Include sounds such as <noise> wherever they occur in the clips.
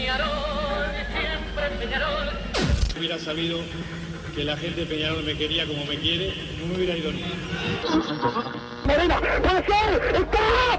Peñarol. Hubiera sabido que la gente de Peñarol me quería como me quiere, no me hubiera ido ni. Medina, puede ser, está,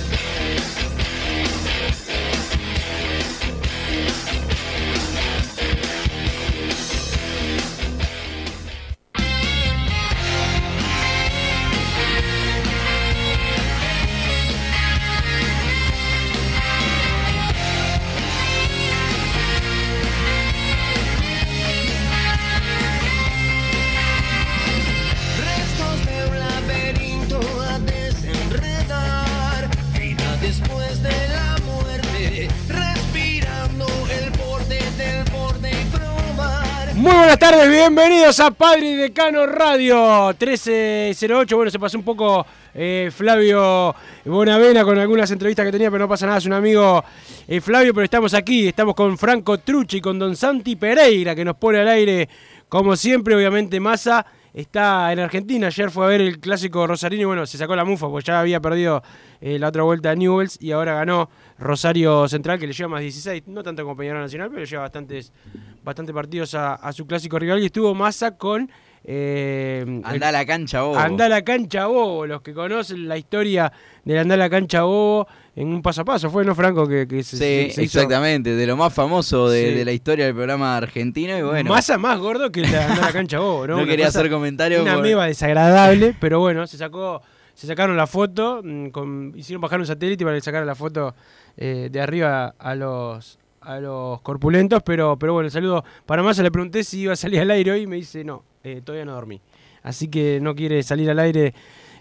Muy buenas tardes, bienvenidos a Padre y Decano Radio 1308. Bueno, se pasó un poco eh, Flavio Bonavena con algunas entrevistas que tenía, pero no pasa nada, es un amigo eh, Flavio, pero estamos aquí, estamos con Franco Trucci con Don Santi Pereira, que nos pone al aire como siempre, obviamente Massa. Está en Argentina, ayer fue a ver el clásico Rosarino y bueno, se sacó la mufa porque ya había perdido eh, la otra vuelta a Newells y ahora ganó Rosario Central que le lleva más 16, no tanto como Peñarol Nacional, pero le lleva bastantes, bastantes partidos a, a su clásico rival y estuvo Massa con... eh, Andá a la cancha, bobo. Andá a la cancha bobo, los que conocen la historia del andá a la cancha bobo en un paso a paso, fue no Franco que, que se, Sí, se hizo exactamente, de lo más famoso de, Sí. de la historia del programa argentino y bueno. Massa más gordo que la cancha bobo, ¿no? <laughs> No quería cosa- hacer comentario Una por- meba desagradable, pero bueno, se sacó, se sacaron la foto, mm, con- hicieron bajar un satélite para que sacara la foto eh, de arriba a los a los corpulentos, pero, pero bueno, el saludo para Massa, le pregunté si iba a salir al aire hoy y me dice no, eh, todavía no dormí. Así que no quiere salir al aire.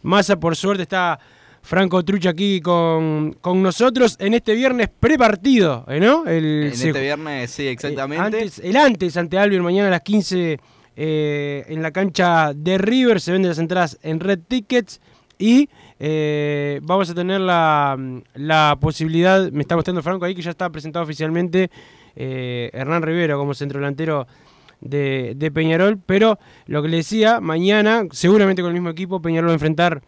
Massa, por suerte, está Franco Trucha aquí con, con nosotros en este viernes prepartido, ¿eh, ¿no? El, En se- este viernes, sí, exactamente. eh, antes, el antes ante Albion, mañana a las 15 eh, en la cancha de River. Se venden las entradas en Red Tickets. Y eh, vamos a tener la, la posibilidad, me está mostrando Franco ahí, que ya está presentado oficialmente Hernán Rivero como centro delantero de, de Peñarol. Pero lo que le decía, mañana, seguramente con el mismo equipo, Peñarol va a enfrentar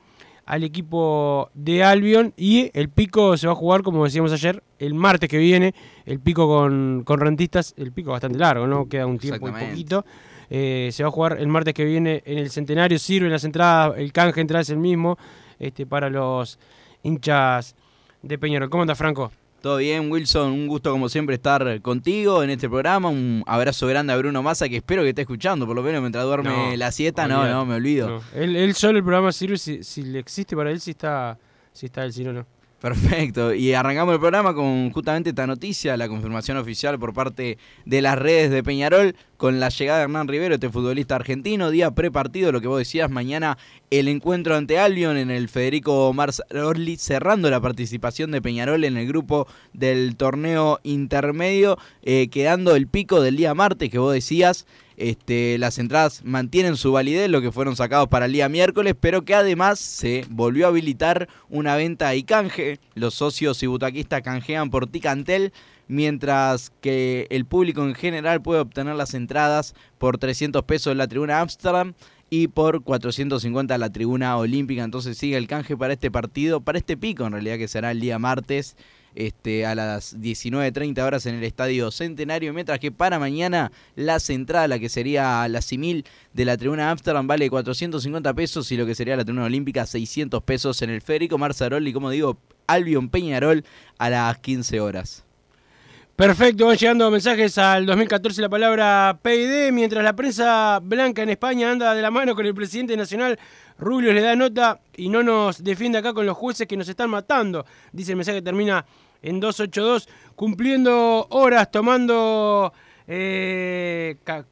al equipo de Albion y el pico se va a jugar, como decíamos ayer, el martes que viene, el pico con, con rentistas, el pico bastante largo, ¿no? Queda un tiempo y poquito. Eh, se va a jugar el martes que viene en el Centenario, sirven las entradas, el canje de entradas es el mismo este, para los hinchas de Peñarol. ¿Cómo andas, Franco? Todo bien, Wilson, un gusto como siempre estar contigo en este programa. Un abrazo grande a Bruno Massa, que espero que esté escuchando, por lo menos mientras duerme No, la siesta. No, no, me olvido. No, Él, él solo el programa sirve si, si le existe para él, si está, si está él, si no, no. Perfecto, y arrancamos el programa con justamente esta noticia, la confirmación oficial por parte de las redes de Peñarol con la llegada de Hernán Rivero, este futbolista argentino, día prepartido, lo que vos decías, mañana el encuentro ante Albion en el Federico Marzaroli, cerrando la participación de Peñarol en el grupo del torneo intermedio, eh, quedando el pico del día martes que vos decías, este, las entradas mantienen su validez, lo que fueron sacados para el día miércoles, pero que además se volvió a habilitar una venta y canje. Los socios y butaquistas canjean por Ticantel, mientras que el público en general puede obtener las entradas por 300 pesos en la tribuna Amsterdam y por 450 en la tribuna olímpica. Entonces sigue el canje para este partido, para este pico en realidad que será el día martes este, a las 19.30 horas en el Estadio Centenario, mientras que para mañana la central, la que sería la simil de la tribuna Amsterdam, vale 450 pesos y lo que sería la tribuna olímpica 600 pesos en el Federico Marzaroli, como digo, Albion Peñarol a las 15 horas. Perfecto, van llegando mensajes al 2014 la palabra PID, mientras la prensa blanca en España anda de la mano con el presidente nacional, Rubio le da nota y no nos defiende acá con los jueces que nos están matando. Dice el mensaje que termina en 282, cumpliendo horas, tomando eh, ca-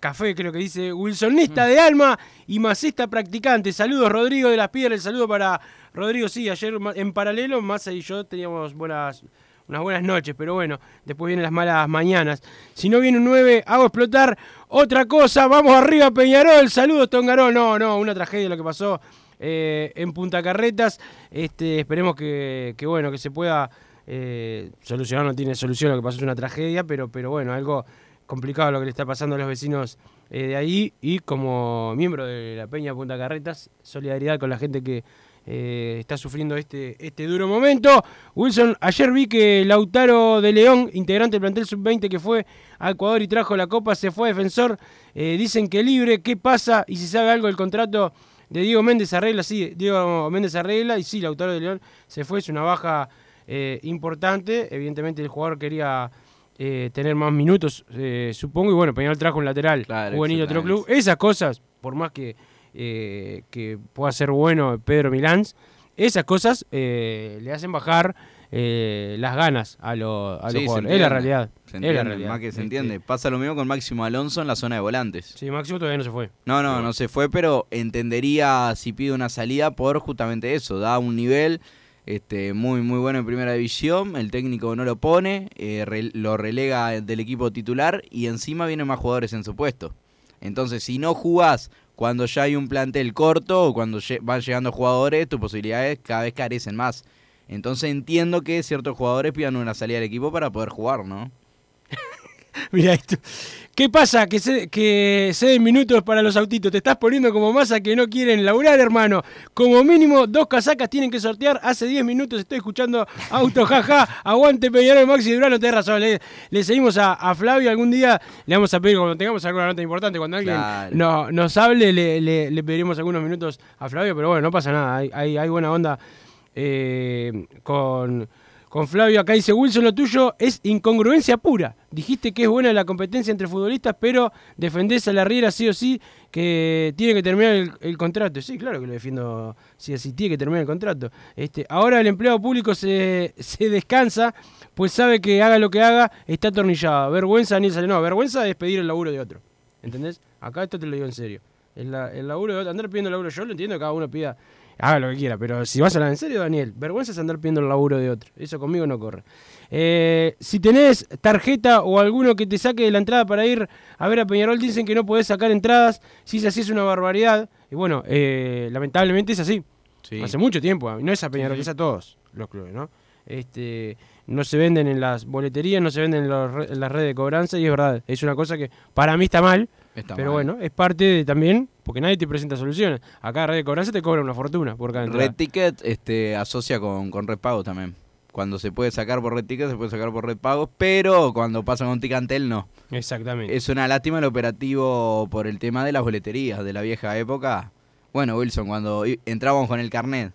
café, creo que dice Wilsonista de alma y masista practicante. Saludos, Rodrigo de las Piedras. El saludo para Rodrigo. Sí, ayer en paralelo, Massa y yo teníamos buenas, unas buenas noches, pero bueno, después vienen las malas mañanas. Si no viene un 9, hago explotar otra cosa. Vamos arriba, Peñarol. Saludos, Tongarol. No, no, una tragedia lo que pasó eh, en Punta Carretas. Este, esperemos que, que, bueno, que se pueda eh, solucionar. No tiene solución, lo que pasó es una tragedia, pero, pero bueno, algo complicado lo que le está pasando a los vecinos eh, de ahí. Y como miembro de la Peña Punta Carretas, solidaridad con la gente que eh, está sufriendo este, este duro momento. Wilson, ayer vi que Lautaro de León, integrante del plantel sub-20 que fue a Ecuador y trajo la copa, se fue a defensor. Eh, dicen que libre, ¿qué pasa? Y si sabe algo del contrato de Diego Méndez arregla, sí, Diego Méndez arregla, y sí, Lautaro de León se fue, es una baja eh, importante. Evidentemente el jugador quería eh, tener más minutos, eh, supongo, y bueno, Peñarol trajo un lateral Claro, juvenil otro club. Esas cosas, por más que, eh, que pueda ser bueno Pedro Milán, esas cosas eh, le hacen bajar eh, las ganas a, lo- a los Sí, jugadores. Es la realidad. Se es la realidad. más que se Este, entiende. Pasa lo mismo con Máximo Alonso en la zona de volantes. Sí, Máximo todavía no se fue. No, no, no se fue, pero entendería si pide una salida por justamente eso. Da un nivel este, muy, muy bueno en primera división. El técnico no lo pone, eh, re- lo relega del equipo titular y encima vienen más jugadores en su puesto. Entonces, si no jugás cuando ya hay un plantel corto o cuando van llegando jugadores, tus posibilidades cada vez carecen más. Entonces entiendo que ciertos jugadores pidan una salida del equipo para poder jugar, ¿no? <laughs> Mira esto. ¿Qué pasa? Que se, que minutos para los autitos. Te estás poniendo como masa que no quieren laburar, hermano. Como mínimo, dos casacas tienen que sortear. Hace 10 minutos estoy escuchando auto, <laughs> jaja. Aguante Peñarol, Maxi Durano. Tenés razón. Le, le seguimos a, a Flavio. Algún día le vamos a pedir, cuando tengamos alguna nota importante, cuando alguien Claro. no- nos hable, le, le- le pediremos algunos minutos a Flavio. Pero bueno, no pasa nada. Hay, hay, hay buena onda eh, con, con Flavio. Acá dice Wilson, lo tuyo es incongruencia pura. Dijiste que es buena la competencia entre futbolistas, pero defendés a la Riera sí o sí que tiene que terminar el, contrato. Sí, claro que lo defiendo sí o sí, tiene que terminar el contrato. Este, ahora el empleado público se, se descansa, pues sabe que haga lo que haga, está atornillado. Vergüenza ni sale. No, vergüenza es pedir el laburo de otro. ¿Entendés? Acá esto te lo digo en serio. El, la- el laburo de otro, andar pidiendo el laburo, yo lo entiendo cada uno pida, haga lo que quiera, pero si vas a hablar en serio, Daniel, vergüenza es andar pidiendo el laburo de otro. Eso conmigo no corre. Eh, si tenés tarjeta o alguno que te saque de la entrada para ir a ver a Peñarol, dicen que no podés sacar entradas. Si es así, es una barbaridad. Y bueno, eh, lamentablemente es así. Sí. Hace mucho tiempo. No es a Peñarol, es a todos los clubes, ¿no? Este, no se venden en las boleterías, no se venden en, los en las redes de cobranza y es verdad. Es una cosa que para mí está mal. Está pero mal. bueno, es parte de también, porque nadie te presenta soluciones. Acá red de cobranza te cobra una fortuna por cada entrada. Red Ticket este, asocia con, con Red Pago también. Cuando se puede sacar por Red Ticket, se puede sacar por Red Pago, pero cuando pasa con Ticantel, no. Exactamente. Es una lástima el operativo por el tema de las boleterías de la vieja época. Bueno, Wilson, cuando entrábamos con el carnet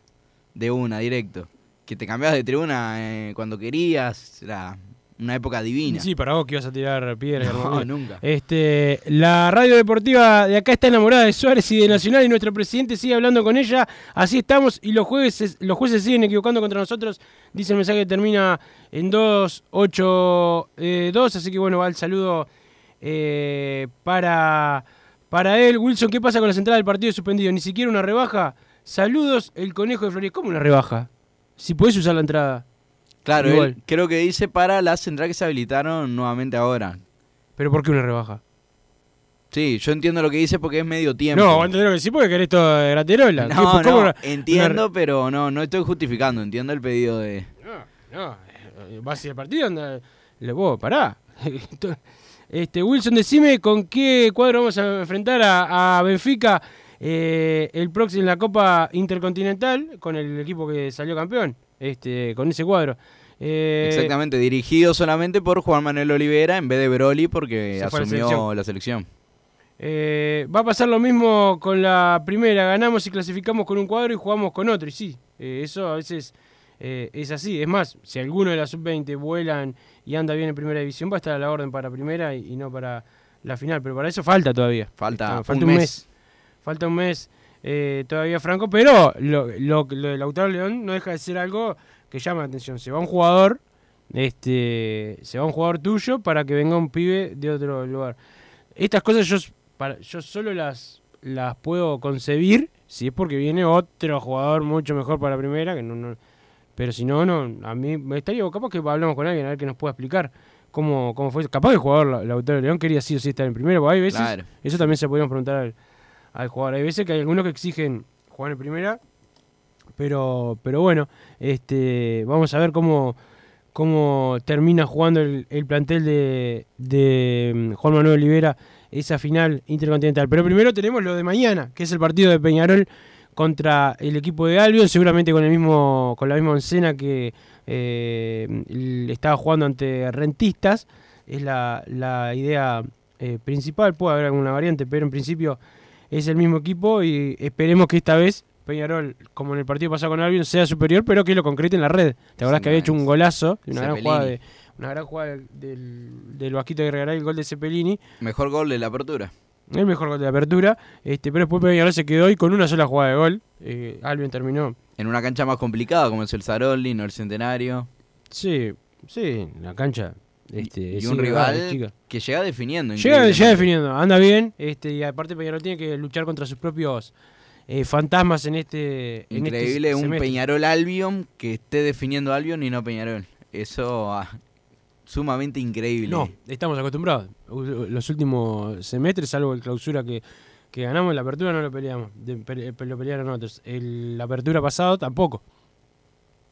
de una directo, que te cambiabas de tribuna eh, cuando querías, era una época divina. Sí, para vos que ibas a tirar piedras. No, nunca. Este, la radio deportiva de acá está enamorada de Suárez y de Nacional y nuestro presidente sigue hablando con ella. Así estamos y los jueces, los jueces siguen equivocando contra nosotros. Dice el mensaje que termina en 282, así que bueno, va el saludo eh, para, para él. Wilson, ¿qué pasa con las entradas del partido suspendido? Ni siquiera una rebaja. Saludos, el conejo de Flores. ¿Cómo una rebaja? Si podés usar la entrada. Claro, él creo que dice para las entradas que se habilitaron nuevamente ahora. ¿Pero por qué una rebaja? Sí, yo entiendo lo que dice porque es medio tiempo. No, entender que sí porque querés todo de graterola. ¿Qué- No, no, una- entiendo, pero no, no estoy justificando, entiendo el pedido de... No, no, eh, vas a ir al partido, anda, le vos, pará. <laughs> este, Wilson, decime con qué cuadro vamos a enfrentar a, a Benfica eh, el próximo en la Copa Intercontinental con el equipo que salió campeón, este, con ese cuadro. Eh, Exactamente, dirigido solamente por Juan Manuel Olivera en vez de Broly porque asumió selección. la selección. Eh, va a pasar lo mismo con la primera, ganamos y clasificamos con un cuadro y jugamos con otro, y sí, eh, eso a veces eh, es así. Es más, si alguno de la sub-20 vuelan y anda bien en primera división, va a estar a la orden para primera y, y no para la final, pero para eso falta todavía. Falta Está- un mes. Falta un mes todavía, Franco, pero lo, lo, lo de Lautaro León no deja de ser algo que llama la atención. Se va un jugador, este, se va un jugador tuyo para que venga un pibe de otro lugar. Estas cosas yo para, yo solo las, las puedo concebir si es porque viene otro jugador mucho mejor para primera, que no, no pero si no, no, a mí me estaría capaz que hablamos con alguien a ver que nos pueda explicar cómo, cómo fue. Capaz el jugador, la- Lautaro León, quería sí o sí estar en primera, porque hay veces, Claro. eso también se podríamos preguntar al, al jugador. Hay veces que hay algunos que exigen jugar en primera, pero, pero bueno, este, vamos a ver cómo, cómo termina jugando el, el plantel de, de mm, Juan Manuel Olivera esa final intercontinental. Pero primero tenemos lo de mañana, que es el partido de Peñarol contra el equipo de Albion, seguramente con el mismo con la misma oncena que eh, estaba jugando ante Rentistas. Es la, la idea eh, principal, puede haber alguna variante, pero en principio es el mismo equipo y esperemos que esta vez Peñarol, como en el partido pasado con Albion, sea superior, pero que lo concrete en la red. ¿Te acordás Sí, que había hecho un golazo, una gran jugada, de, una gran jugada del, del, Vasquito de Regaray, el gol de Cepelini? Mejor gol de la apertura. El mejor gol de apertura, este, pero después Peñarol se quedó y con una sola jugada de gol. Eh, Albion terminó. En una cancha más complicada como es el Saroli, no el Centenario. Sí, sí, la cancha. Este, y un rival chica. que llega definiendo. Llega, llega definiendo, anda bien, este, y aparte Peñarol tiene que luchar contra sus propios eh, fantasmas en este en este Increíble un semestre. Peñarol Albion que esté definiendo Albion y no Peñarol. Eso ah, sumamente increíble. No, estamos acostumbrados. Los últimos semestres, salvo el clausura que, que ganamos, la apertura no lo peleamos. de- pe- pe- lo pelearon otros. El, la apertura pasado tampoco.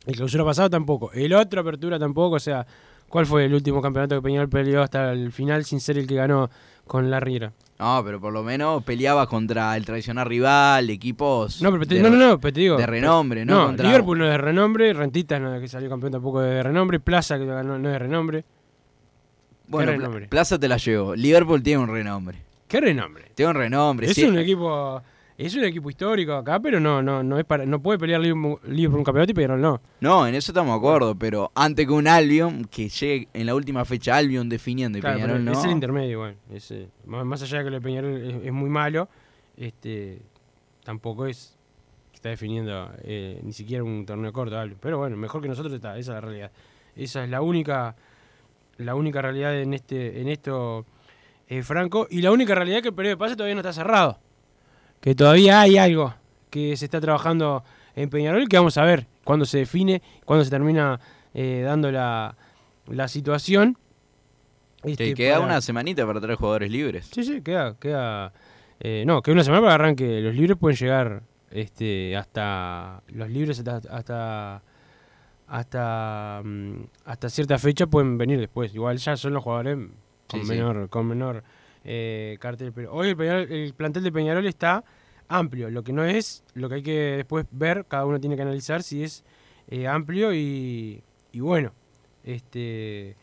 El clausura pasado tampoco. El otro apertura tampoco. O sea, ¿cuál fue el último campeonato que Peñarol peleó hasta el final sin ser el que ganó con la Riera? No, pero por lo menos peleaba contra el tradicional rival, equipos No, pero te, de, no, no, no, pero te digo. de renombre, ¿no? No, Contra- Liverpool no es de renombre, Rentistas no es que salió campeón tampoco es de renombre, Plaza que no es de renombre. Bueno. Plaza te la llevo. Liverpool tiene un renombre. ¿Qué renombre? Tiene un renombre. Es sí. un equipo es un equipo histórico acá, pero no no no es para no puede pelear Liverpool Liverpool un campeonato y Peñarol no. No, en eso estamos de acuerdo, pero antes que un Albion, que llegue en la última fecha Albion definiendo y Claro, Peñarol no. Es el intermedio igual. Es, eh, más, más allá de que lo de Peñarol es, es muy malo, este tampoco es que está definiendo eh, ni siquiera un torneo corto, algo. pero bueno, mejor que nosotros está, esa es la realidad. Esa es la única la única realidad en este en esto eh, Franco y la única realidad es que el periodo de pase todavía no está cerrado. Que todavía hay algo que se está trabajando en Peñarol que vamos a ver cuándo se define, cuándo se termina eh, dando la, la situación. Que Este, queda para- una semanita para traer jugadores libres. Sí, sí, queda. queda eh, no, queda una semana para que arranque. Los libres pueden llegar este, hasta. Los libres hasta. hasta hasta, mm, hasta cierta fecha pueden venir después. Igual ya son los jugadores con Sí, sí. menor, con menor eh, cartel. Pero hoy el, Peñarol- el plantel de Peñarol está amplio. Lo que no es, lo que hay que después ver, cada uno tiene que analizar si es eh, amplio y, y bueno. Este,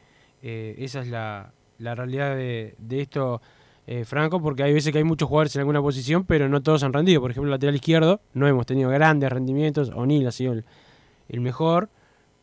eh, esa es la, la realidad de, de esto, eh, Franco, porque hay veces que hay muchos jugadores en alguna posición, pero no todos han rendido. Por ejemplo, el lateral izquierdo, no hemos tenido grandes rendimientos. O'Neill ha sido el, el mejor,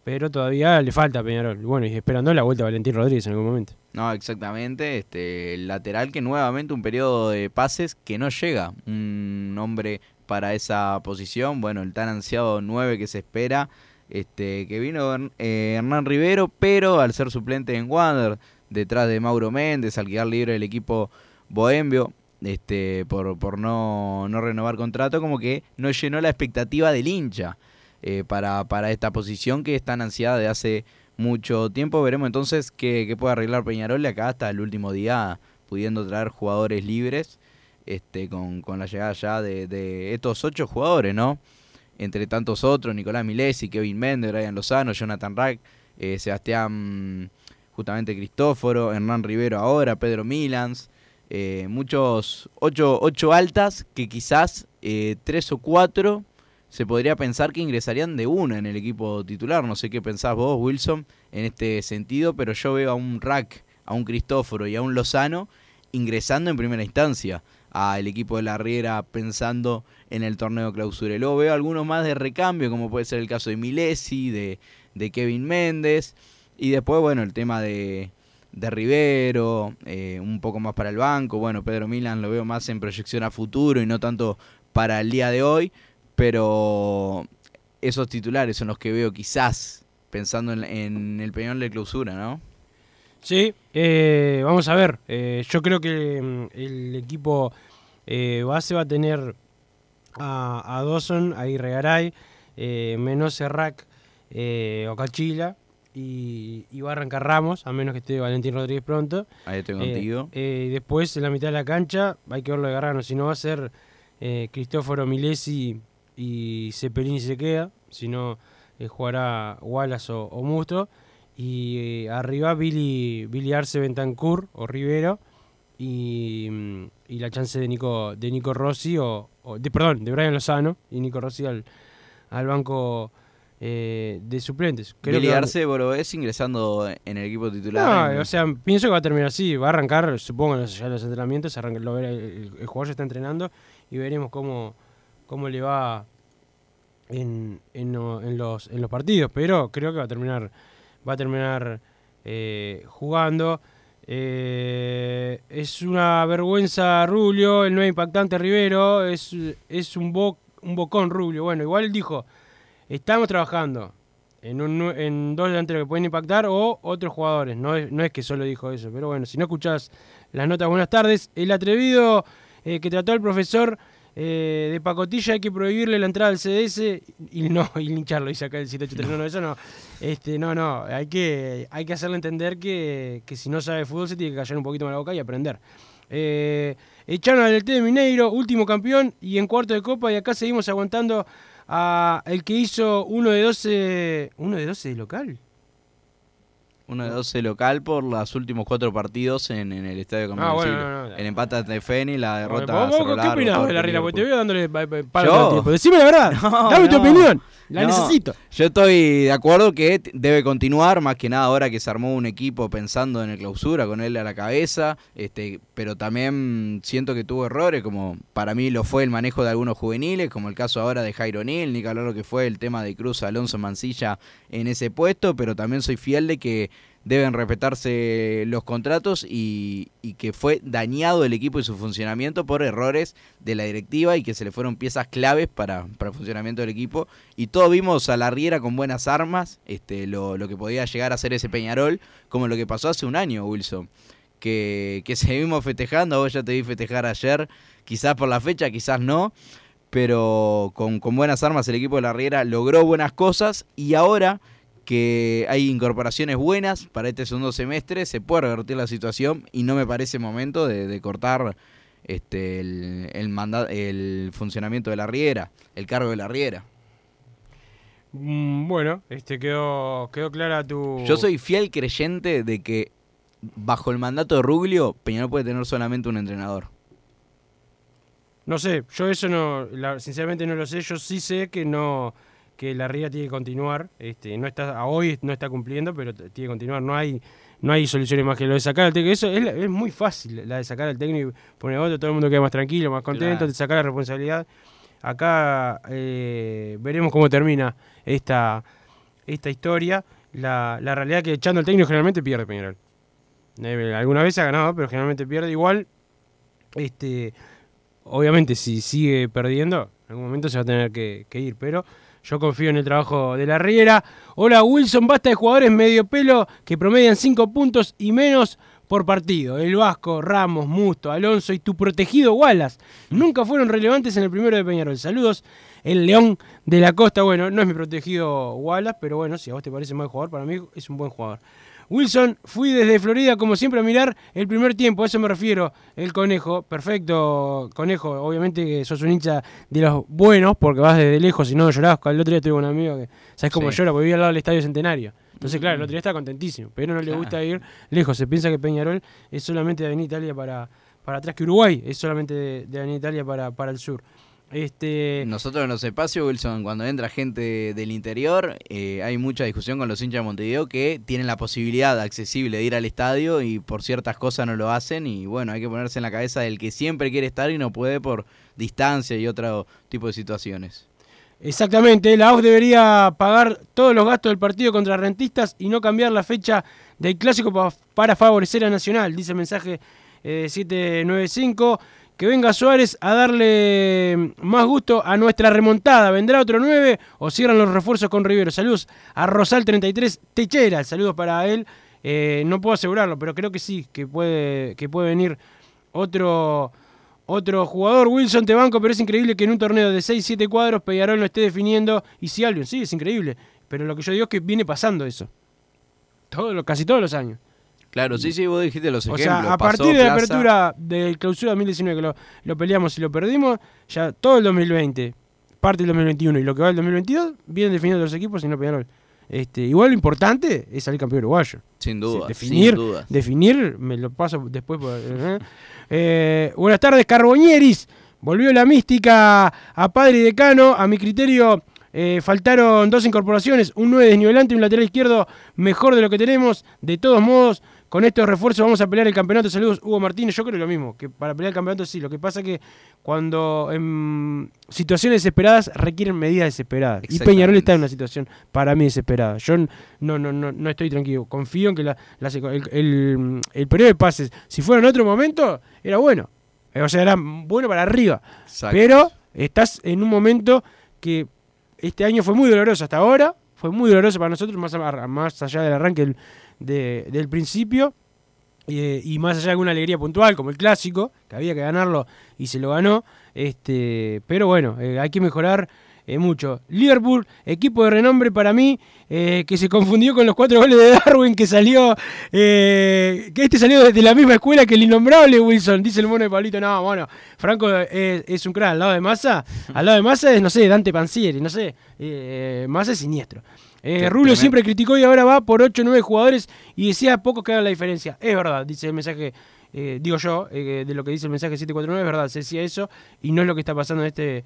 pero todavía le falta a Peñarol. Bueno, y esperando la vuelta a Valentín Rodríguez en algún momento. No, exactamente. Este, el lateral que nuevamente un periodo de pases que no llega. Un hombre para esa posición. Bueno, el tan ansiado 9 que se espera. Este, que vino eh, Hernán Rivero, pero al ser suplente en Wander, detrás de Mauro Méndez, al quedar libre el equipo Bohembio, este, por, por no, no renovar contrato, como que no llenó la expectativa del hincha eh, para, para esta posición que es tan ansiada de hace mucho tiempo. Veremos entonces qué, qué puede arreglar Peñarol acá hasta el último día, pudiendo traer jugadores libres, este, con, con la llegada ya de, de estos ocho jugadores, ¿no? Entre tantos otros, Nicolás Milesi, Kevin Méndez, Brian Lozano, Jonathan Rack, eh, Sebastián, justamente Cristóforo, Hernán Rivero ahora, Pedro Milans, eh, muchos, ocho, ocho altas que quizás tres o cuatro se podría pensar que ingresarían de una en el equipo titular. No sé qué pensás vos, Wilson, en este sentido, pero yo veo a un Rack, a un Cristóforo y a un Lozano ingresando en primera instancia al equipo de la Riera pensando en el torneo clausura. Y luego veo algunos más de recambio, como puede ser el caso de Milesi, de, de Kevin Méndez, y después, bueno, el tema de, de Rivero, eh, un poco más para el banco. Bueno, Pedro Milan lo veo más en proyección a futuro y no tanto para el día de hoy, pero esos titulares son los que veo quizás pensando en, en el peñón de clausura, ¿no? Sí, eh, vamos a ver. Eh, yo creo que mm, el equipo eh, base va a tener a, a Dawson, a Irregaray, menos Serrac, Ocachila y, y va a arrancar Ramos, a menos que esté Valentín Rodríguez pronto. Ahí estoy contigo. después, en la mitad de la cancha, hay que verlo de Gargano. Si no, va a ser Cristóforo Milesi y Cepelini se queda. Si no, eh, jugará Wallace o, o Musto. Y eh, arriba, Billy, Billy Arce Bentancur o Rivero. Y, mm, y la chance de Nico, de Nico Rossi, o, o de, perdón, de Brian Lozano. Y Nico Rossi al, al banco eh, de suplentes. Creo Billy que Arce Borovés ingresando en el equipo titular. no, en- o sea, pienso que va a terminar así. Va a arrancar, supongo, ya los entrenamientos. arranca- lo el, el jugador ya está entrenando y veremos cómo, cómo le va en, en, lo- en los, en los partidos. Pero creo que va a terminar, va a terminar eh, jugando. Eh, es una vergüenza Rubio, el no impactante Rivero. Es, es un, bo- un bocón Rubio. Bueno, igual dijo, estamos trabajando en, un, en dos delanteros que pueden impactar o otros jugadores. No es, no es que solo dijo eso, pero bueno, si no escuchás las notas, buenas tardes. El atrevido eh, que trató al profesor eh, de pacotilla hay que prohibirle la entrada al CDS y no, <laughs> y lincharlo, dice acá el 783. No, no, eso no. Este, no, no, hay que, hay que hacerle entender que, que si no sabe fútbol se tiene que callar un poquito más la boca y aprender. Eh, echaron al T de Mineiro, último campeón y en cuarto de copa y acá seguimos aguantando a el que hizo uno de 12, uno de 12 de local. Uno de 12 local por los últimos cuatro partidos en, en el Estadio Campeón Ah, bueno, no, no, el empate ante Feni, la derrota ¿Vos- a vos Cerro ¿Qué opinás de la Riera? Porque te veo dándole pa- pa- palo. Decime la verdad, <laughs> No, dame tu opinión, la No, necesito. Yo estoy de acuerdo que debe continuar, más que nada ahora que se armó un equipo pensando en el clausura, con él a la cabeza, este, pero también siento que tuvo errores, como para mí lo fue el manejo de algunos juveniles, como el caso ahora de Jairo Nil, ni que hablar lo que fue el tema de Cruz Alonso Mancilla en ese puesto, pero también soy fiel de que deben respetarse los contratos y, y que fue dañado el equipo y su funcionamiento por errores de la directiva y que se le fueron piezas claves para, para el funcionamiento del equipo. Y todos vimos a la Riera con buenas armas, este, lo, lo que podía llegar a ser ese Peñarol, como lo que pasó hace un año, Wilson. Que, que <laughs> seguimos festejando, vos ya te vi festejar ayer, quizás por la fecha, quizás no, pero con, con buenas armas el equipo de la Riera logró buenas cosas y ahora que hay incorporaciones buenas para este segundo semestre, se puede revertir la situación y no me parece momento de, de cortar este el, el, manda- el funcionamiento de la Riera, el cargo de la Riera. Mm, bueno, este quedó, quedó clara tu. Yo soy fiel creyente de que bajo el mandato de Ruglio, Peñarol puede tener solamente un entrenador. No sé, yo eso no, la- sinceramente no lo sé. Yo sí sé que no, que la Riga tiene que continuar. Este, no está, a hoy no está cumpliendo, pero tiene que continuar. No hay, no hay soluciones más que lo de sacar al técnico. Eso es, es muy fácil, la de sacar al técnico y poner otro, todo el mundo queda más tranquilo, más contento, Claro. de sacar la responsabilidad. Acá eh, veremos cómo termina esta, esta historia. La, la realidad es que echando al técnico generalmente pierde Peñarol. Eh, alguna vez ha ganado, pero generalmente pierde. Igual, este, obviamente si sigue perdiendo, en algún momento se va a tener que, ir, pero yo confío en el trabajo de la Riera. Hola Wilson, basta de jugadores medio pelo que promedian 5 puntos y menos por partido. El Vasco, Ramos, Musto, Alonso y tu protegido Wallace nunca fueron relevantes en el primero de Peñarol. Saludos, el León de la Costa. Bueno, no es mi protegido Wallace, pero bueno, si a vos te parece mal jugador, para mí es un buen jugador. Wilson, fui desde Florida como siempre a mirar el primer tiempo, a eso me refiero, el conejo, perfecto conejo, obviamente que sos un hincha de los buenos porque vas desde lejos y no llorás, el otro día tuve un amigo que, ¿sabes cómo Sí. llora? Porque vivía al lado del Estadio Centenario. Entonces, claro, el otro día está contentísimo, pero no le Claro. gusta ir lejos, se piensa que Peñarol es solamente de Avenida Italia para, para atrás, que Uruguay es solamente de, de Avenida Italia para, para el sur. Este, Nosotros en los espacios, Wilson, cuando entra gente del interior, eh, hay mucha discusión con los hinchas de Montevideo que tienen la posibilidad accesible de ir al estadio y por ciertas cosas no lo hacen. Y bueno, hay que ponerse en la cabeza del que siempre quiere estar y no puede por distancia y otro tipo de situaciones. Exactamente, la OF debería pagar todos los gastos del partido contra rentistas y no cambiar la fecha del clásico pa- para favorecer a Nacional, dice el mensaje eh, 795. Que venga Suárez a darle más gusto a nuestra remontada. ¿Vendrá otro 9 o cierran los refuerzos con Rivero? Saludos a Rosal33 Techera. Saludos para él Eh, no puedo asegurarlo, pero creo que sí, que puede, que puede venir otro, otro jugador. Wilson te banco, pero es increíble que en un torneo de 6-7 cuadros Peñarol no esté definiendo. Y si Albion, sí, es increíble. Pero lo que yo digo es que viene pasando eso. Todo lo- casi todos los años. Claro, sí, sí, vos dijiste los O ejemplos. sea, a Pasó partir de la Plaza. apertura del clausura 2019, que lo, lo peleamos y lo perdimos, ya todo el 2020, parte del 2021 y lo que va del 2022, vienen definidos los equipos y no Peñarol. Este, igual lo importante es salir campeón uruguayo. Sin duda, definir, sin duda. definir, me lo paso después. por- ¿eh? Eh, buenas tardes, Carboñeris. Volvió la mística a padre y decano. A mi criterio, eh, faltaron dos incorporaciones: un 9 desnivelante y un lateral izquierdo mejor de lo que tenemos. De todos modos, con estos refuerzos vamos a pelear el campeonato. Saludos, Hugo Martínez. Yo creo lo mismo, que para pelear el campeonato sí. Lo que pasa que cuando en situaciones desesperadas requieren medidas desesperadas. Y Peñarol está en una situación para mí desesperada. Yo no, no, no, no estoy tranquilo. Confío en que la, la secu- el, el- el periodo de pases, si fuera en otro momento, era bueno. O sea, era bueno para arriba. Exacto. Pero estás en un momento que este año fue muy doloroso hasta ahora. Fue muy doloroso para nosotros, más, más allá del arranque del, de- del principio. y más allá de alguna alegría puntual, como el clásico, que había que ganarlo y se lo ganó. Este, pero bueno, eh, hay que mejorar eh, mucho. Liverpool, equipo de renombre para mí, eh, que se confundió con los cuatro goles de Darwin, que salió, que este salió de, de la misma escuela que el innombrable Wilson, dice el mono de Pablito. No, bueno, Franco es, es un crack al lado de Massa. Al lado de Massa es, no sé, Dante Pansieri, no sé, Massa es siniestro. Eh, siempre criticó y ahora va por 8 o 9 jugadores y decía pocos que hagan la diferencia. Es verdad, dice el mensaje, eh, digo yo, eh, de lo que dice el mensaje 749, es verdad, se decía eso y no es lo que está pasando en este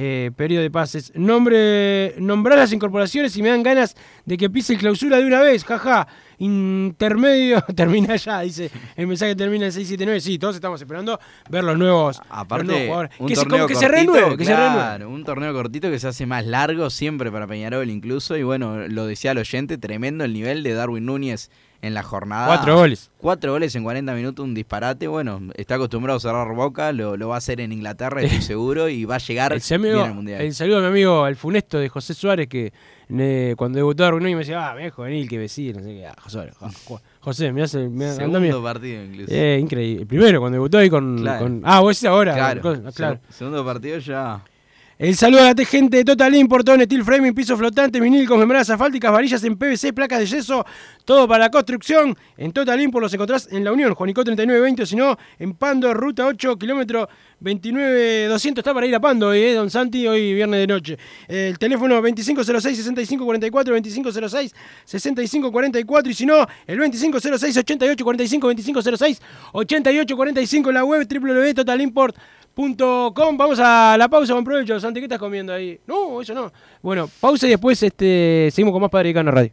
eh, periodo de pases. Nombre, nombrar las incorporaciones y me dan ganas de que pise el clausura de una vez, jaja. Intermedio, <laughs> termina ya, dice el mensaje termina en 679. Sí, todos estamos esperando ver los nuevos, los nuevos Aparte, jugadores. un que se, torneo como que se cortito, renueve, que se renueve. un torneo cortito que se hace más largo siempre para Peñarol incluso y bueno, lo decía el oyente, tremendo el nivel de Darwin Núñez en la jornada. Cuatro goles. Cuatro goles en 40 minutos, un disparate, bueno, está acostumbrado a cerrar boca, lo, lo va a hacer en Inglaterra, estoy <laughs> seguro, y va a llegar El, amigo- bien al Mundial. el saludo a mi amigo el funesto de José Suárez que eh, cuando debutó Darwin Núñez me decía, ah, me es juvenil que Besí, no sé qué, ah, José, jo- José, me hace, me Segundo partido incluso. Eh, increíble. El primero, cuando debutó ahí con, Claro. con- ah, vos decís ahora. Claro, con- claro. seg- segundo partido ya... El saludo a la gente de Total Import, todo en steel framing, piso flotante, vinil con membranas asfálticas, varillas en PVC, placas de yeso, todo para la construcción. En Total Import los encontrás en La Unión, Juanico 3920, o si no, en Pando, ruta 8, kilómetro 29200. Está para ir a Pando hoy, eh, don Santi, hoy viernes de noche. El teléfono 2506-6544, 2506-6544, y si no, el 2506-8845, 2506-8845, la web www.totalimport.com. Vamos a la pausa, buen provecho. Santi, ¿qué estás comiendo ahí? No, eso no. Bueno, pausa y después este, seguimos con más Padre Cano Radio.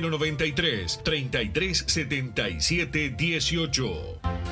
093 33 77 18.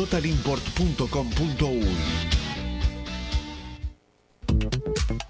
www.totalimport.com.uy.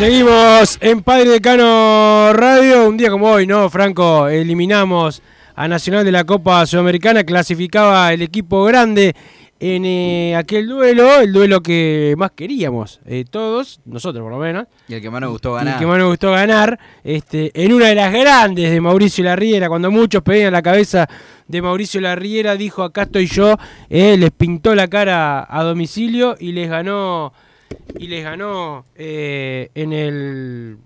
Seguimos en Padre Decano Radio. Un día como hoy, ¿no, Franco? Eliminamos a Nacional de la Copa Sudamericana. Clasificaba el equipo grande en eh, aquel duelo, el duelo que más queríamos eh, todos, nosotros por lo menos. Y el que más nos gustó Y ganar. el que más nos gustó ganar, este, en una de las grandes de Mauricio Larriera, cuando muchos pedían la cabeza de Mauricio Larriera, dijo acá estoy yo, eh, les pintó la cara a domicilio y les ganó y les ganó eh, en el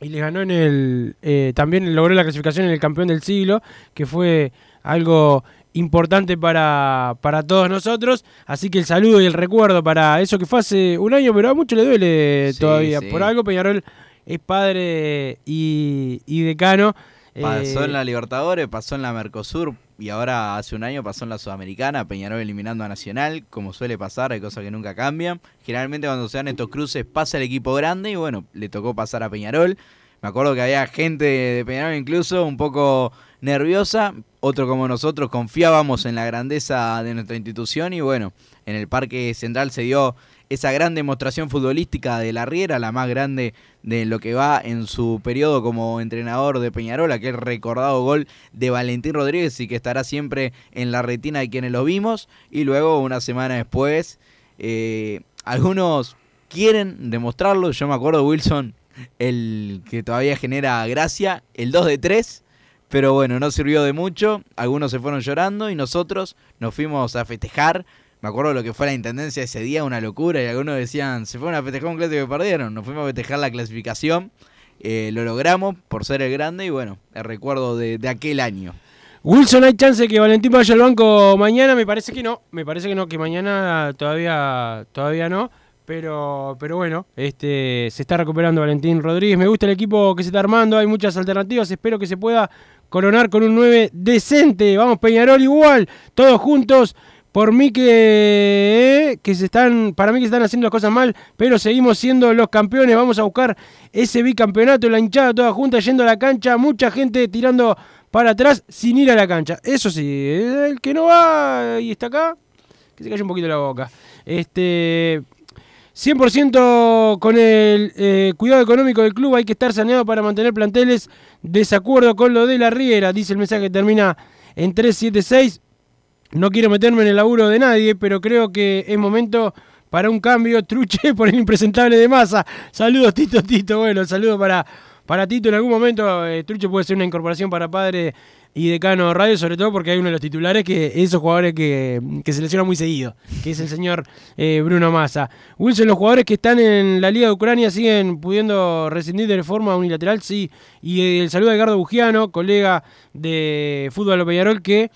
y les ganó en el eh, también logró la clasificación en el campeón del siglo que fue algo importante para, para todos nosotros así que el saludo y el recuerdo para eso que fue hace un año pero a muchos le duele Sí, todavía sí. por algo Peñarol es padre y, y decano. Pasó Eh, en la Libertadores, pasó en la Mercosur y ahora hace un año pasó en la Sudamericana, Peñarol eliminando a Nacional, como suele pasar, hay cosas que nunca cambian. Generalmente cuando se dan estos cruces pasa el equipo grande y bueno, le tocó pasar a Peñarol. Me acuerdo que había gente de Peñarol incluso un poco nerviosa, otro como nosotros confiábamos en la grandeza de nuestra institución y bueno, en el Parque Central se dio esa gran demostración futbolística de la Riera, la más grande de lo que va en su periodo como entrenador de Peñarol, aquel recordado gol de Valentín Rodríguez y que estará siempre en la retina de quienes lo vimos. Y luego, una semana después, eh, algunos quieren demostrarlo. Yo me acuerdo Wilson, el que todavía genera gracia, el 2 de 3. Pero bueno, no sirvió de mucho. Algunos se fueron llorando y nosotros nos fuimos a festejar. Me acuerdo lo que fue la intendencia ese día, una locura. Y algunos decían, se fueron a festejar un clásico que perdieron. Nos fuimos a festejar la clasificación. Eh, lo logramos por ser el grande y bueno, el recuerdo de, aquel año. Wilson, ¿hay chance de que Valentín vaya al banco mañana? Me parece que no. Me parece que no, que mañana todavía, todavía no. Pero, pero bueno, este, se está recuperando Valentín Rodríguez. Me gusta el equipo que se está armando. Hay muchas alternativas. Espero que se pueda coronar con un 9 decente. Vamos, Peñarol igual. Todos juntos. Por mí que, que se están, para mí que están haciendo las cosas mal, pero seguimos siendo los campeones. Vamos a buscar ese bicampeonato, la hinchada toda junta yendo a la cancha, mucha gente tirando para atrás sin ir a la cancha. Eso sí, el que no va y está acá, que se calle un poquito la boca. Este 100% con el eh, cuidado económico del club, hay que estar saneado para mantener planteles. Desacuerdo con lo de la Riera, dice el mensaje que termina en 376. No quiero meterme en el laburo de nadie, pero creo que es momento para un cambio. Truche <laughs> por el impresentable de masa. Saludos, Tito, Tito. Bueno, saludos para, para Tito. En algún momento, eh, Truche puede ser una incorporación para padre y decano radio, sobre todo porque hay uno de los titulares que esos jugadores que, que se lesionan muy seguido, que es el señor eh, Bruno Massa. Wilson, los jugadores que están en la Liga de Ucrania siguen pudiendo rescindir de forma unilateral, sí. Y el saludo a Edgardo Bugiano, colega de Fútbol de Peñarol, que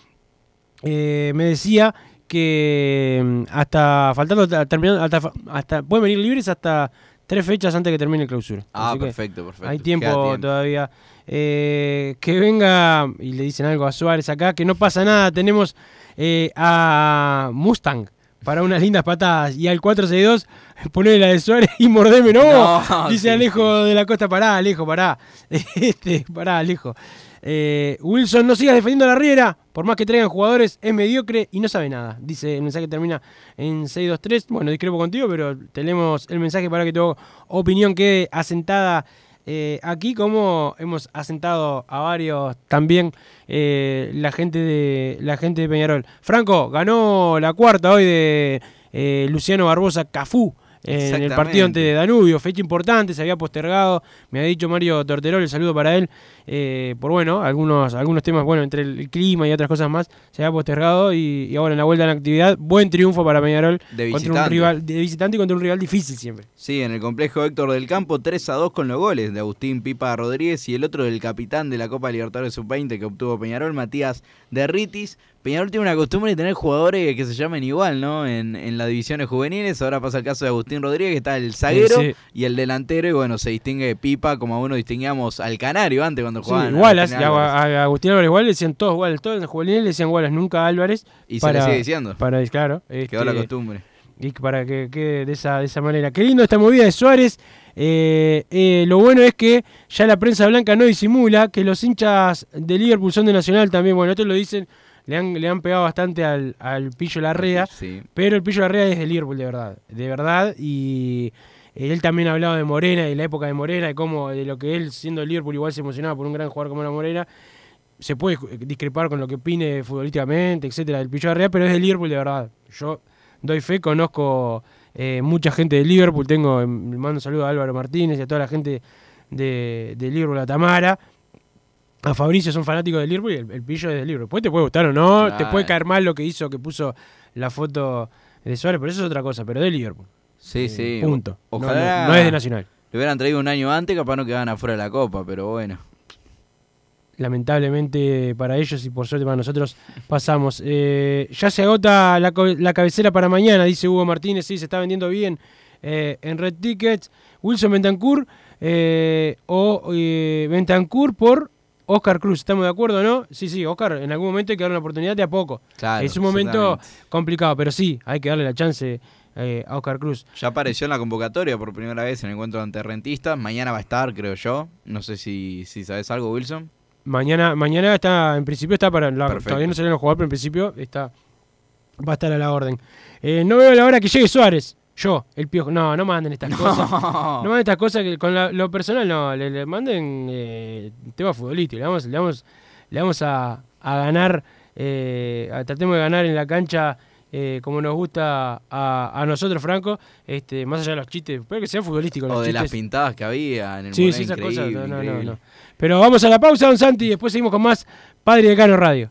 eh, me decía que mm, hasta faltando terminando- hasta, hasta- pueden venir libres hasta tres fechas antes que termine el clausura. Ah, Así perfecto, perfecto. Hay tiempo. todavía. Eh, que venga y le dicen algo a Suárez acá, que no pasa nada. Tenemos eh, a Mustang para unas lindas patadas y al 462 <laughs> ponerle la de Suárez y mordeme. No, No, dice sí, Alejo de la Costa, pará, Alejo, pará. <laughs> Este, pará, Alejo. Eh, Wilson, no sigas defendiendo a la Riera. Por más que traigan jugadores, es mediocre y no sabe nada. Dice el mensaje que termina en 623. Bueno, discrepo contigo, pero tenemos el mensaje para que tu opinión quede asentada eh, aquí, como hemos asentado a varios también eh, la gente de la gente de Peñarol. Franco ganó la cuarta hoy de eh, Luciano Barbosa Cafú en el partido ante Danubio, fecha importante, se había postergado, me ha dicho Mario Torterol, el saludo para él, eh, por bueno, algunos, algunos temas, bueno, entre el, clima y otras cosas más, se había postergado y, y ahora en la vuelta a la actividad, buen triunfo para Peñarol De contra un visitante. rival de visitante y contra un rival difícil siempre. Sí, en el complejo Héctor del Campo, 3 a 2 con los goles de Agustín Pipa Rodríguez y el otro del capitán de la Copa Libertadores Sub-20 que obtuvo Peñarol, Matías Derritis. Peñarol tiene una costumbre de tener jugadores que se llamen igual, ¿no? En, en las divisiones juveniles. Ahora pasa el caso de Agustín Rodríguez, que está el zaguero Sí. y el delantero. Y bueno, se distingue Pipa como a uno distinguíamos al Canario antes cuando Jugaban. a Wallace, Agustín a, Agustín Álvarez le decían todos Wallace, todos en el juvenil le decían Wallace, nunca Álvarez. Y se le sigue diciendo. Para, claro. Quedó la este, costumbre. Y para que quede de esa, de esa manera. Qué lindo esta movida de Suárez. Eh, eh, lo bueno es que ya la prensa blanca no disimula que los hinchas de Liverpool son de Nacional también. Bueno, esto lo dicen, le han, le han pegado bastante al, al Pillo Larrea. Sí. Pero el Pillo Larrea es de Liverpool, de verdad. De verdad. Y él también ha hablado de Morena, de la época de Morena, de cómo, de lo que él, siendo de Liverpool, igual se emocionaba por un gran jugador como era Morena. Se puede discrepar con lo que opine futbolísticamente, etcétera, del Pillo Larrea, pero es de Liverpool, de verdad. Yo doy fe, conozco eh, mucha gente de Liverpool, tengo, le mando un saludo a Álvaro Martínez y a toda la gente de, de Liverpool, a Tamara. A Fabricio son fanáticos de Liverpool y el, el pillo es de Liverpool. Después te puede gustar o no, te puede caer mal lo que hizo, que puso la foto de Suárez, pero eso es otra cosa, pero de Liverpool. Sí, Eh, sí. punto. No, Ojalá. no- no es de Nacional. Le hubieran traído un año antes, capaz no quedaban afuera de la Copa, pero bueno. Lamentablemente para ellos y por suerte para nosotros pasamos. Eh, ya se agota la, la cabecera para mañana, dice Hugo Martínez. Sí, se está vendiendo bien eh, en Red Tickets. Wilson Bentancur o Bentancur por Oscar Cruz. ¿Estamos de acuerdo, no? Sí, sí, Oscar, en algún momento hay que darle una oportunidad de a poco. Claro, es un momento complicado, pero sí, hay que darle la chance eh, a Oscar Cruz. Ya apareció en la convocatoria por primera vez en el encuentro ante rentistas. Mañana va a estar, creo yo. No sé si, si sabes algo, Wilson. Mañana, mañana está, en principio está para. La, Perfecto. todavía no salieron a jugar, pero en principio está, va a estar a la orden. Eh, no veo la hora que llegue Suárez. Yo, el piojo. No, no manden estas <laughs> cosas. No manden estas cosas que con la- lo personal no. Le, le manden eh, tema futbolístico. Le vamos, le vamos, le vamos a, a ganar. eh, a- tratemos de ganar en la cancha. Eh, como nos gusta a, a nosotros, Franco, este, más allá de los chistes, espero que sean futbolísticos los O de las pintadas que había en el Sí, sí, esas cosas. No, no, no. Pero vamos a la pausa, don Santi, y después seguimos con más Padre Decano Radio.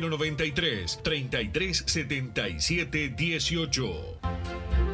093 3377 18.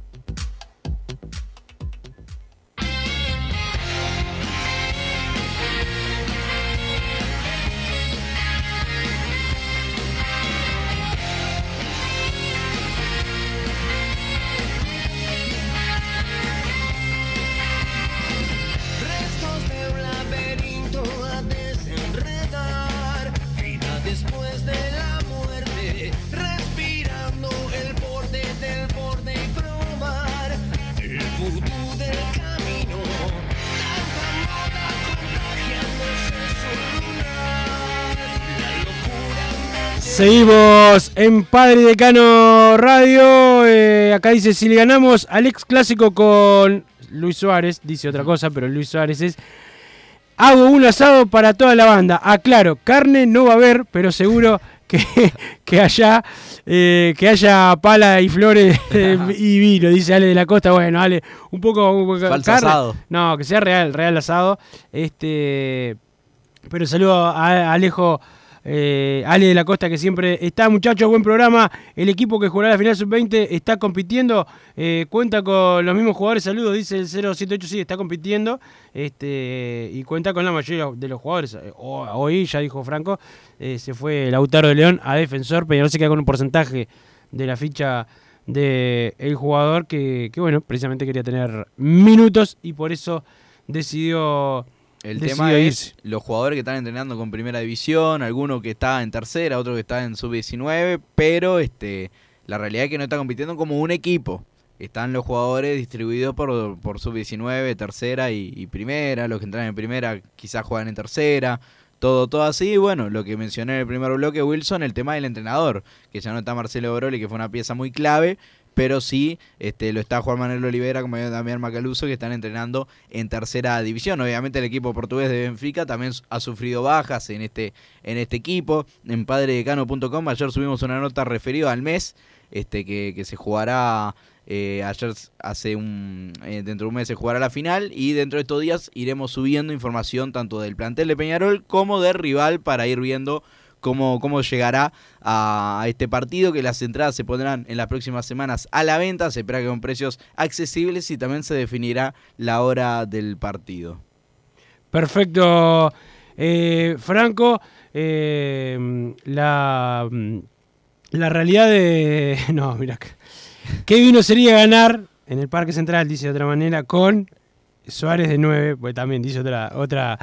Seguimos en Padre Decano Radio. eh, acá dice: si le ganamos al ex clásico con Luis Suárez, dice otra cosa, pero Luis Suárez es. Hago un asado para toda la banda. Aclaro, carne no va a haber, pero seguro que, <laughs> que haya eh, que haya pala y flores <laughs> eh, y vino, dice Ale de la Costa. Bueno, Ale, un poco, un poco Falso asado. No, que sea real, real asado. Este, pero saludo a Alejo, eh, Ale de la Costa, que siempre está, muchachos, buen programa. El equipo que jugará la final sub-20 está compitiendo, eh, cuenta con los mismos jugadores. Saludos, dice el 078, sí, está compitiendo. Este, y cuenta con la mayoría de los jugadores. Ho- Hoy, ya dijo Franco, eh, se fue Lautaro de León a defensor, pero no se queda con un porcentaje de la ficha del el jugador que, que, bueno, precisamente quería tener minutos y por eso decidió. El tema es los jugadores que están entrenando con primera división, alguno que está en tercera, otro que está en sub-19, pero este la realidad es que no está compitiendo como un equipo. Están los jugadores distribuidos por, por sub-19, tercera y, y primera, los que entran en primera quizás juegan en tercera, todo, todo así. Y bueno, lo que mencioné en el primer bloque, Wilson, el tema del entrenador, que ya no está Marcelo Boroli, que fue una pieza muy clave, pero sí este, lo está Juan Manuel Olivera como también Macaluso que están entrenando en tercera división. Obviamente el equipo portugués de Benfica también ha sufrido bajas en este, en este equipo. En padredecano.com ayer subimos una nota referida al mes este, que, que se jugará eh, ayer hace un eh, dentro de un mes se jugará la final y dentro de estos días iremos subiendo información tanto del plantel de Peñarol como del rival para ir viendo cómo, cómo llegará a, este partido, que las entradas se pondrán en las próximas semanas a la venta, se espera que con precios accesibles y también se definirá la hora del partido. Perfecto, eh, Franco. la, la realidad de. <laughs> No, mira. Qué vino sería ganar en el Parque Central, dice de otra manera, con Suárez de 9, pues también dice otra, otra,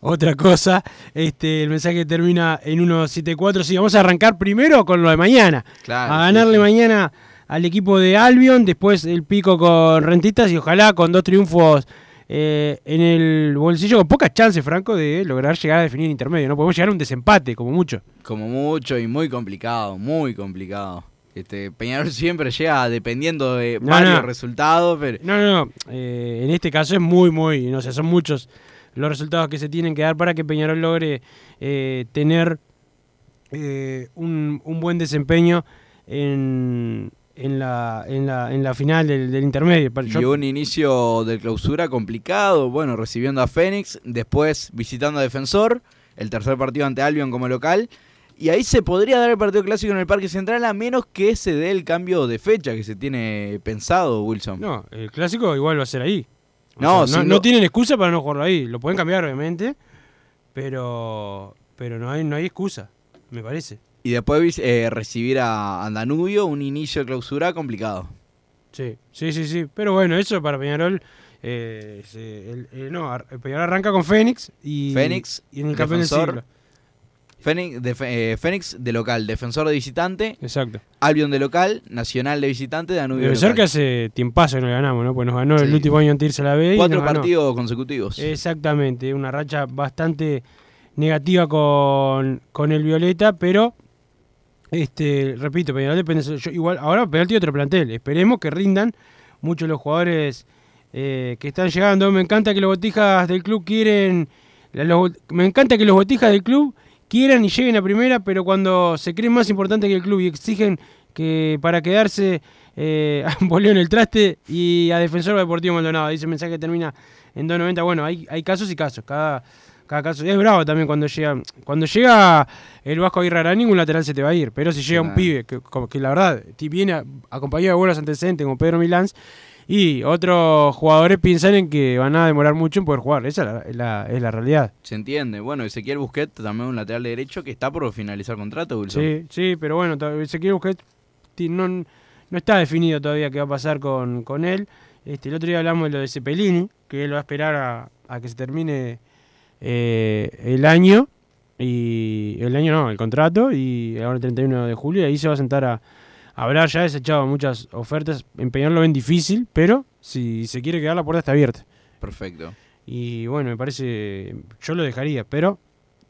otra cosa. Este, el mensaje termina en 174. Sí, vamos a arrancar primero con lo de mañana. Claro, a ganarle sí. mañana al equipo de Albion, después el pico con Rentistas y ojalá con dos triunfos eh, en el bolsillo, con pocas chances, Franco, de lograr llegar a definir intermedio. No podemos llegar a un desempate, como mucho. Como mucho y muy complicado, muy complicado. Este, Peñarol <laughs> siempre llega dependiendo de No, varios no. resultados, pero No, no, no. eh, en este caso es muy, muy, no sé, son muchos los resultados que se tienen que dar para que Peñarol logre eh, tener eh, un, un buen desempeño en, en, la, en, la, en la final del, del intermedio. Y yo- un inicio de clausura complicado, bueno, recibiendo a Fénix, después visitando a Defensor, el tercer partido ante Albion como local, y ahí se podría dar el partido clásico en el Parque Central a menos que se dé el cambio de fecha que se tiene pensado, Wilson. No, el clásico igual va a ser ahí. O No, sea, no, no tienen excusa para no jugarlo ahí. Lo pueden cambiar, obviamente, pero pero no hay, no hay excusa, me parece. Y después eh, recibir a, Danubio, un inicio de clausura complicado. Sí, sí, sí, sí. Pero bueno, eso para Peñarol. eh, se- el- el- no, ar- el Peñarol arranca con Fénix y, Fénix, y en el campeón del siglo. Fénix de, eh, Fénix de local, defensor de visitante. Exacto. Albion de local, Nacional de visitante, Danubio de Defensor local. que hace tiempazo que no le ganamos, ¿no? Pues nos ganó Sí. el último año antes de irse a la B. Cuatro ganó. partidos consecutivos. Exactamente, una racha bastante negativa con, con el Violeta, pero este, repito, Peñarol depende. yo igual, ahora Peñarol tiene otro plantel. Esperemos que rindan muchos los jugadores eh, que están llegando. Me encanta que los botijas del club quieren. los- me encanta que los botijas del club quieran y lleguen a primera, pero cuando se creen más importantes que el club y exigen que para quedarse eh, <laughs> Boleo en el traste y a Defensor Deportivo Maldonado. Dice el mensaje que termina en 2.90. Bueno, hay, hay casos y casos. Cada, cada caso. Es bravo también cuando llega. Cuando llega el Vasco Aguirre Arán, ningún lateral se te va a ir. Pero si llega un pibe que, que la verdad viene acompañado de buenos antecedentes como Pedro Milans. Y otros jugadores piensan en que van a demorar mucho en poder jugar. Esa es la, es la- es la realidad. Se entiende. Bueno, Ezequiel Busquets, también un lateral derecho que está por finalizar contrato, Wilson. Sí, sí, pero bueno, Ezequiel Busquets no, no está definido todavía qué va a pasar con, con él. Este, el otro día hablamos de lo de Cepelini, que él va a esperar a, a que se termine eh, el año. Y el año no, el contrato. Y ahora el 31 de julio. Y ahí se va a sentar a, hablar. Ya ha desechado muchas ofertas. Empeñarlo ven difícil, pero si se quiere quedar, la puerta está abierta. Perfecto. Y bueno, me parece, yo lo dejaría, pero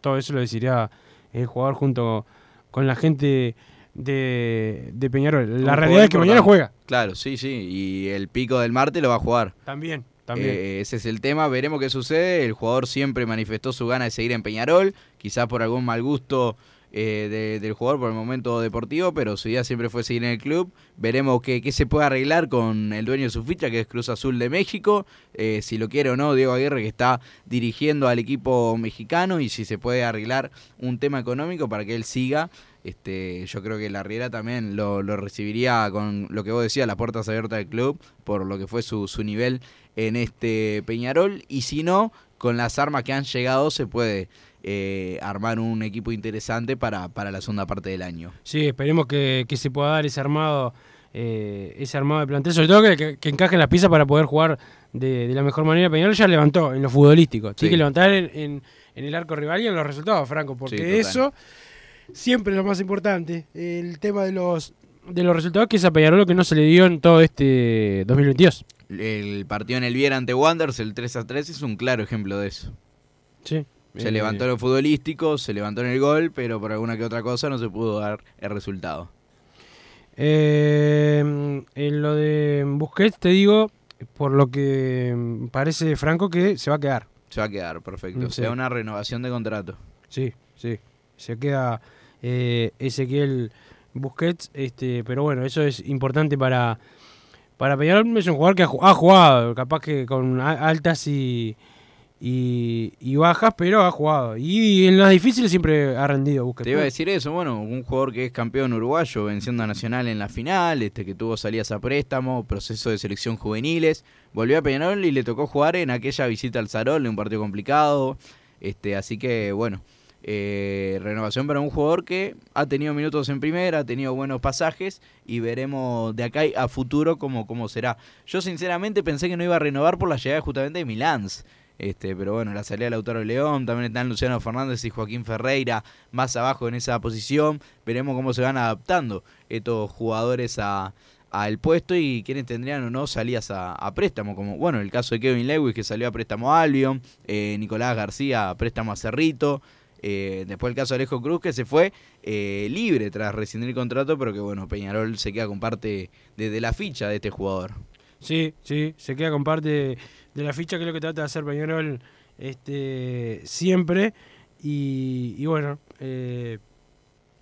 todo eso lo decidirá el jugador junto con la gente de, de Peñarol. La realidad es que mañana juega. Claro, sí, sí. Y el pico del martes lo va a jugar. También, también. Eh, ese es el tema, veremos qué sucede. El jugador siempre manifestó su gana de seguir en Peñarol, quizás por algún mal gusto eh, de- del jugador por el momento deportivo, pero su idea siempre fue seguir en el club. Veremos qué, se puede arreglar con el dueño de su ficha, que es Cruz Azul de México, eh, si lo quiere o no, Diego Aguirre, que está dirigiendo al equipo mexicano, y si se puede arreglar un tema económico para que él siga. Este, yo creo que la Riera también lo, lo recibiría con lo que vos decías, las puertas abiertas del club, por lo que fue su, su nivel en este Peñarol. Y si no, con las armas que han llegado se puede eh, armar un equipo interesante para, para la segunda parte del año. Sí, esperemos que, que se pueda dar ese armado, eh, ese armado de plantel, sobre todo que, que, que encajen las piezas para poder jugar de, de la mejor manera. Peñarol ya levantó en lo futbolístico. Tiene Sí. que levantar en, en- en el arco rival y en los resultados, Franco, porque Sí, eso siempre es lo más importante. El tema de los de los resultados que es a Peñarol lo que no se le dio en todo este 2022. El partido en el Viera ante Wanderers, el 3 a 3, es un claro ejemplo de eso. Sí. Se Eh, levantó en lo futbolístico, se levantó en el gol, pero por alguna que otra cosa no se pudo dar el resultado. Eh, en lo de Busquets te digo, por lo que parece Franco que se va a quedar. Se va a quedar, perfecto. Mm, O sí. sea, una renovación de contrato. Sí, sí. Se queda eh, Ezequiel Busquets, este, pero bueno, eso es importante para, para Peñarol. Es un jugador que ha, ju- ha jugado, capaz que con altas y, y, bajas, pero ha jugado. Y en las difíciles siempre ha rendido Busquets. Te iba a decir eso, bueno, un jugador que es campeón uruguayo, venciendo a Nacional en la final, este que tuvo salidas a préstamo, proceso de selección juveniles, volvió a Peñarol y le tocó jugar en aquella visita al Zarol, en un partido complicado, este, así que bueno, eh, renovación para un jugador que ha tenido minutos en primera, ha tenido buenos pasajes y veremos de acá a futuro cómo, cómo será. Yo sinceramente pensé que no iba a renovar por la llegada justamente de Milans. Este, pero bueno, la salida de Lautaro León, también están Luciano Fernández y Joaquín Ferreira más abajo en esa posición. Veremos cómo se van adaptando estos jugadores a al puesto y quienes tendrían o no salidas a, préstamo, como bueno, el caso de Kevin Lewis que salió a préstamo a Albion, eh, Nicolás García a préstamo a Cerrito, eh, después el caso de Alejo Cruz que se fue eh, libre tras rescindir el contrato, pero que bueno, Peñarol se queda con parte de, de la ficha de este jugador. Sí, sí, se queda con parte de la ficha que es lo que trata de hacer Peñarol este, siempre. Y, bueno, eh,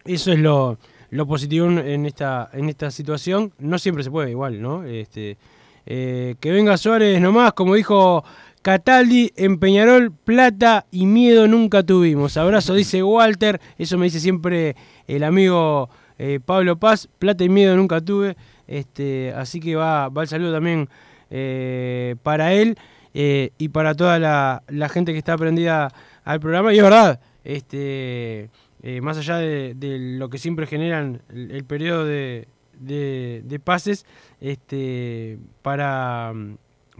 eso es lo, lo positivo en- en esta, en esta situación. No siempre se puede igual, ¿no? Este, eh, que venga Suárez nomás, como dijo Cataldi, en Peñarol, plata y miedo nunca tuvimos. Abrazo, dice Walter. Eso me dice siempre el amigo eh, Pablo Paz. Plata y miedo nunca tuve. Este, así que va, va el saludo también eh, para él eh, y para toda la, gente que está prendida al programa. Y es verdad, este, eh, más allá de, lo que siempre generan el, periodo de, pases, este, para,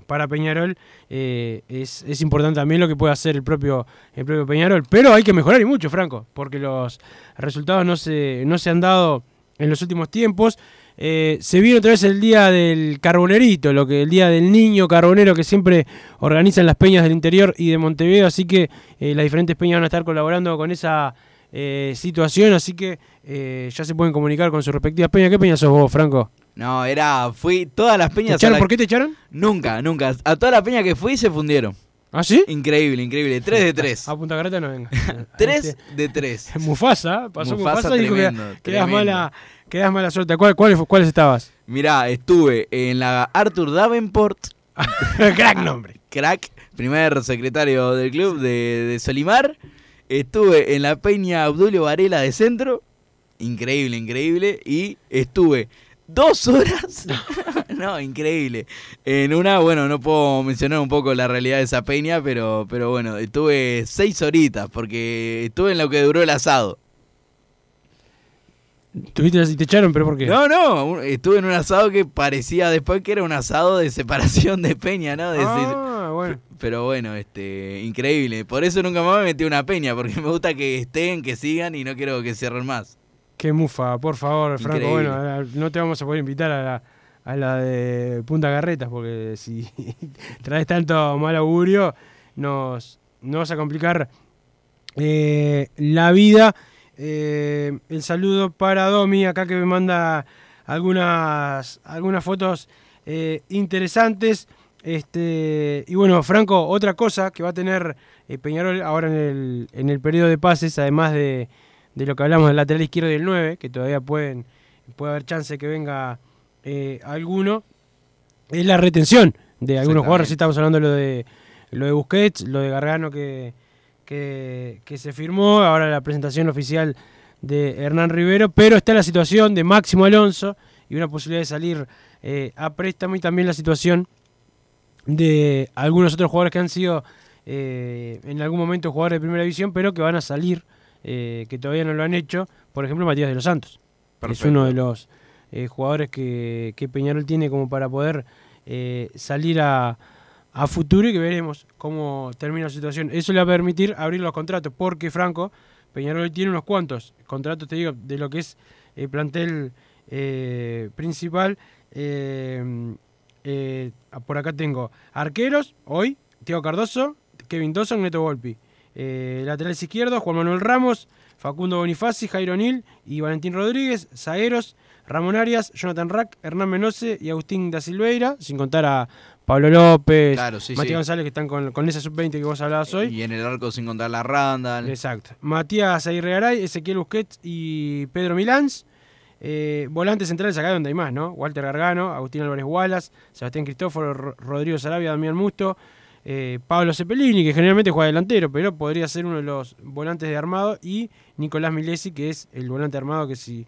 para Peñarol es, es importante también lo que puede hacer el propio, el propio Peñarol. Pero hay que mejorar y mucho, Franco, porque los resultados no se, no se han dado en los últimos tiempos. Eh, se viene otra vez el día del carbonerito, lo que el día del niño carbonero que siempre organizan las peñas del interior y de Montevideo, así que eh, las diferentes peñas van a estar colaborando con esa eh, situación, así que ya se pueden comunicar con sus respectivas peñas. ¿Qué peña sos vos, Franco? No, era. Fui todas las peñas. a echaron? la- ¿Por qué te echaron? Nunca, nunca. A todas las peñas que fui se fundieron. ¿Ah, sí? Increíble, increíble. 3 de 3. <laughs> A Punta Carreta no venga. <laughs> 3 de 3. <laughs> Mufasa, pasó Mufasa, Mufasa, y dijo que mala, quedás mala suerte. ¿Cuál- ¿Cuáles cuáles estabas? Mirá, estuve en la Arthur Davenport. <laughs> Crack nombre. Crack, primer secretario del club de, de Solimar. Estuve en la Peña Abdulio Varela de Centro. Increíble, increíble. Y estuve dos <laughs> horas. no, increíble. En una, bueno, no puedo mencionar un poco la realidad de esa peña, pero, pero bueno, estuve seis horitas porque estuve en lo que duró el asado. ¿Tuviste y te echaron, pero por qué? No, no, estuve en un asado que parecía después que era un asado de separación de peña, ¿no? De- Ah, bueno. Pero bueno, este, increíble. Por eso nunca más me metí una peña, porque me gusta que estén, que sigan y no quiero que cierren más. Qué mufa, por favor, Franco. Increíble. Bueno, no te vamos a poder invitar a la, a la de Punta Garretas, porque si <laughs> traes tanto mal augurio, nos, nos vas a complicar eh, la vida. Eh, el saludo para Domi, acá que me manda algunas, algunas fotos eh, interesantes. Este, y bueno, Franco, otra cosa que va a tener eh, Peñarol ahora en el, en el periodo de pases, además de, de lo que hablamos del lateral izquierdo y el 9, que todavía pueden, puede haber chance que venga alguno, es la retención de algunos jugadores. Estamos hablando de lo de, lo de Busquets, lo de Gargano que, que, que se firmó, ahora la presentación oficial de Hernán Rivero, pero está la situación de Máximo Alonso y una posibilidad de salir eh, a préstamo y también la situación de algunos otros jugadores que han sido eh, en algún momento jugadores de primera división, pero que van a salir, eh, que todavía no lo han hecho. Por ejemplo, Matías de los Santos. Es Perfecto. uno de los eh, jugadores que, que Peñarol tiene como para poder salir a, a futuro y que veremos cómo termina la situación. Eso le va a permitir abrir los contratos, porque Franco, Peñarol tiene unos cuantos contratos, te digo, de lo que es el plantel eh, principal. Eh, eh, por acá tengo arqueros, hoy, Tiago Cardoso, Kevin Dawson, Neto Volpi. Eh, laterales izquierdos, Juan Manuel Ramos, Facundo Bonifaci, Jairo Nil y Valentín Rodríguez. Zagueros, Ramón Arias, Jonathan Rack, Hernán Menose y Agustín da Silveira, sin contar a Pablo López, Claro, sí, Matías sí. González, que están con, con esa sub-20 que vos hablabas hoy. Y en el arco sin contar la Randall. Exacto. Matías Aguirre Garay, Ezequiel Busquets y Pedro Milans. Eh, volantes centrales acá donde hay más, ¿no? Walter Gargano, Agustín Álvarez Wallace, Sebastián Cristóforo, Ro- Rodrigo Sarabia, Damián Musto, eh, Pablo Cepelini, que generalmente juega delantero, pero podría ser uno de los volantes de armado, y Nicolás Milesi, que es el volante armado que si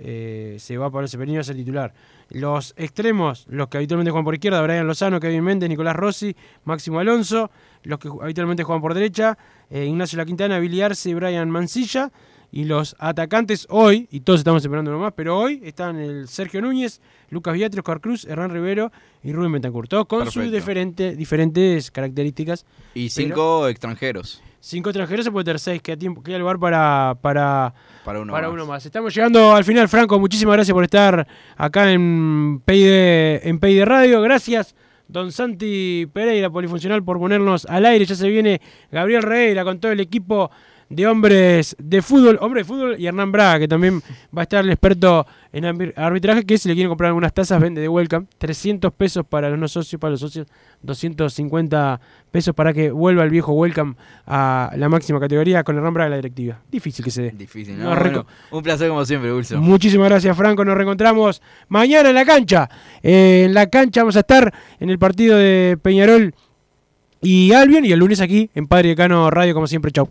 eh, se va Pablo Cepelini va a ser titular. Los extremos, los que habitualmente juegan por izquierda, Brian Lozano, Kevin Méndez, Nicolás Rossi, Máximo Alonso, los que habitualmente juegan por derecha, eh, Ignacio La Quintana, Billy Arce y Brian Mancilla. Y los atacantes hoy, y todos estamos esperando uno más, pero hoy están el Sergio Núñez, Lucas Viatri, Oscar Cruz, Hernán Rivero y Rubén Betancourt. Todos con sus diferente- diferentes características. Y Pero cinco extranjeros. Cinco extranjeros, se puede tener seis, queda, tiempo, queda lugar para, para, Para uno para más. uno más. Estamos llegando al final, Franco. Muchísimas gracias por estar acá en PID, en PID Radio. Gracias, don Santi Pereira, polifuncional, por ponernos al aire. Ya se viene Gabriel Reira con todo el equipo de hombres de fútbol, hombre de fútbol, y Hernán Braga, que también va a estar el experto en arbit- arbitraje, que si le quieren comprar algunas tazas, vende de Welcome. 300 pesos para los no socios, para los socios, 250 pesos para que vuelva el viejo Welcome a la máxima categoría con Hernán Braga en la directiva. Difícil que se dé. Difícil, ¿no? Bueno, un placer como siempre, Wilson. Muchísimas gracias, Franco. Nos reencontramos mañana en la cancha. Eh, en la cancha vamos a estar en el partido de Peñarol y Albion. Y el lunes aquí en Padre Decano Radio, como siempre. Chau.